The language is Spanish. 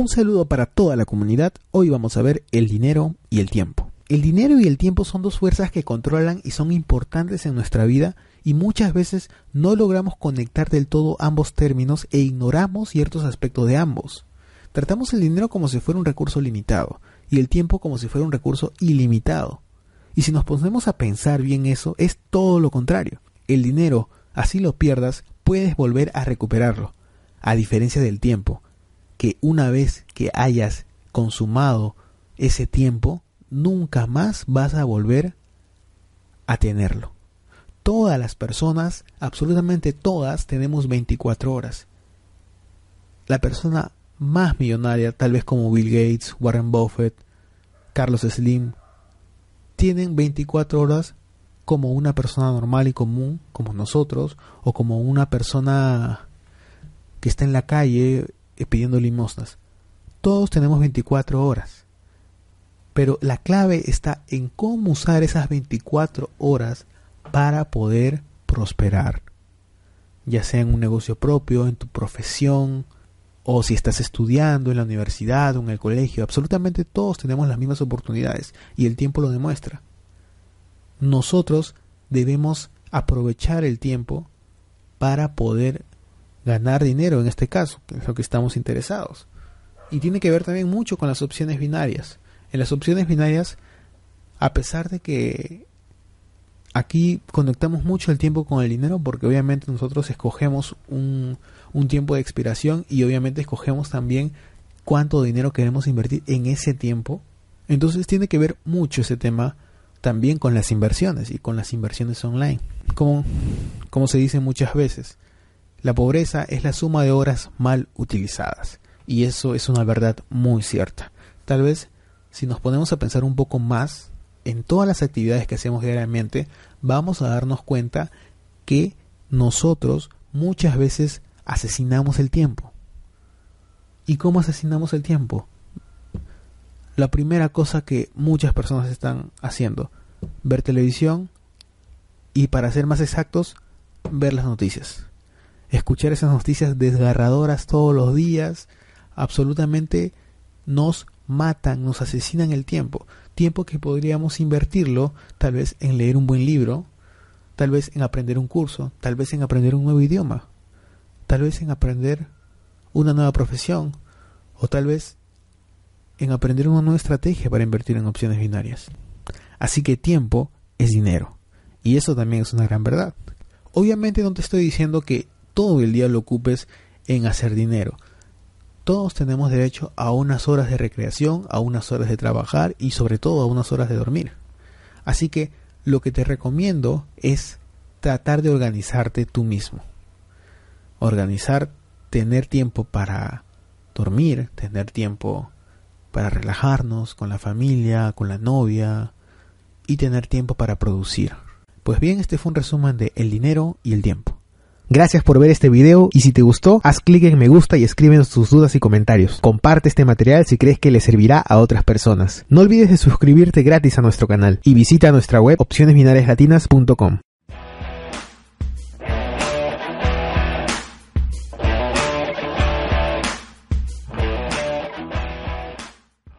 Un saludo para toda la comunidad. Hoy vamos a ver el dinero y el tiempo. El dinero y el tiempo son dos fuerzas que controlan y son importantes en nuestra vida y muchas veces no logramos conectar del todo ambos términos e ignoramos ciertos aspectos de ambos. Tratamos el dinero como si fuera un recurso limitado y el tiempo como si fuera un recurso ilimitado. Y si nos ponemos a pensar bien eso, es todo lo contrario. El dinero, así lo pierdas, puedes volver a recuperarlo, a diferencia del tiempo, que una vez que hayas consumado ese tiempo, nunca más vas a volver a tenerlo. Todas las personas, absolutamente todas, tenemos 24 horas. La persona más millonaria, tal vez como Bill Gates, Warren Buffett, Carlos Slim, tienen 24 horas como una persona normal y común, como nosotros, o como una persona que está en la calle pidiendo limosnas. Todos tenemos 24 horas. Pero la clave está en cómo usar esas 24 horas para poder prosperar. Ya sea en un negocio propio, en tu profesión, o si estás estudiando en la universidad o en el colegio. Absolutamente todos tenemos las mismas oportunidades y el tiempo lo demuestra. Nosotros debemos aprovechar el tiempo para poder ganar dinero en este caso, que es lo que estamos interesados. Y tiene que ver también mucho con las opciones binarias. En las opciones binarias, a pesar de que aquí conectamos mucho el tiempo con el dinero, porque obviamente nosotros escogemos un, un tiempo de expiración y obviamente escogemos también cuánto dinero queremos invertir en ese tiempo. Entonces tiene que ver mucho ese tema también con las inversiones y con las inversiones online. Como, como se dice muchas veces, la pobreza es la suma de horas mal utilizadas. Y eso es una verdad muy cierta. Tal vez si nos ponemos a pensar un poco más en todas las actividades que hacemos diariamente, vamos a darnos cuenta que nosotros muchas veces asesinamos el tiempo. ¿Y cómo asesinamos el tiempo? La primera cosa que muchas personas están haciendo, ver televisión y para ser más exactos, ver las noticias escuchar esas noticias desgarradoras todos los días, absolutamente nos matan, nos asesinan el tiempo. Tiempo que podríamos invertirlo tal vez en leer un buen libro, tal vez en aprender un curso, tal vez en aprender un nuevo idioma, tal vez en aprender una nueva profesión, o tal vez en aprender una nueva estrategia para invertir en opciones binarias. Así que tiempo es dinero. Y eso también es una gran verdad. Obviamente no te estoy diciendo que todo el día lo ocupes en hacer dinero. Todos tenemos derecho a unas horas de recreación, a unas horas de trabajar y sobre todo a unas horas de dormir. Así que lo que te recomiendo es tratar de organizarte tú mismo. Organizar, tener tiempo para dormir, tener tiempo para relajarnos con la familia, con la novia y tener tiempo para producir. Pues bien, este fue un resumen de el dinero y el tiempo. Gracias por ver este video y si te gustó, haz clic en me gusta y escríbenos tus dudas y comentarios. Comparte este material si crees que le servirá a otras personas. No olvides de suscribirte gratis a nuestro canal y visita nuestra web opcionesbinariaslatinas.com.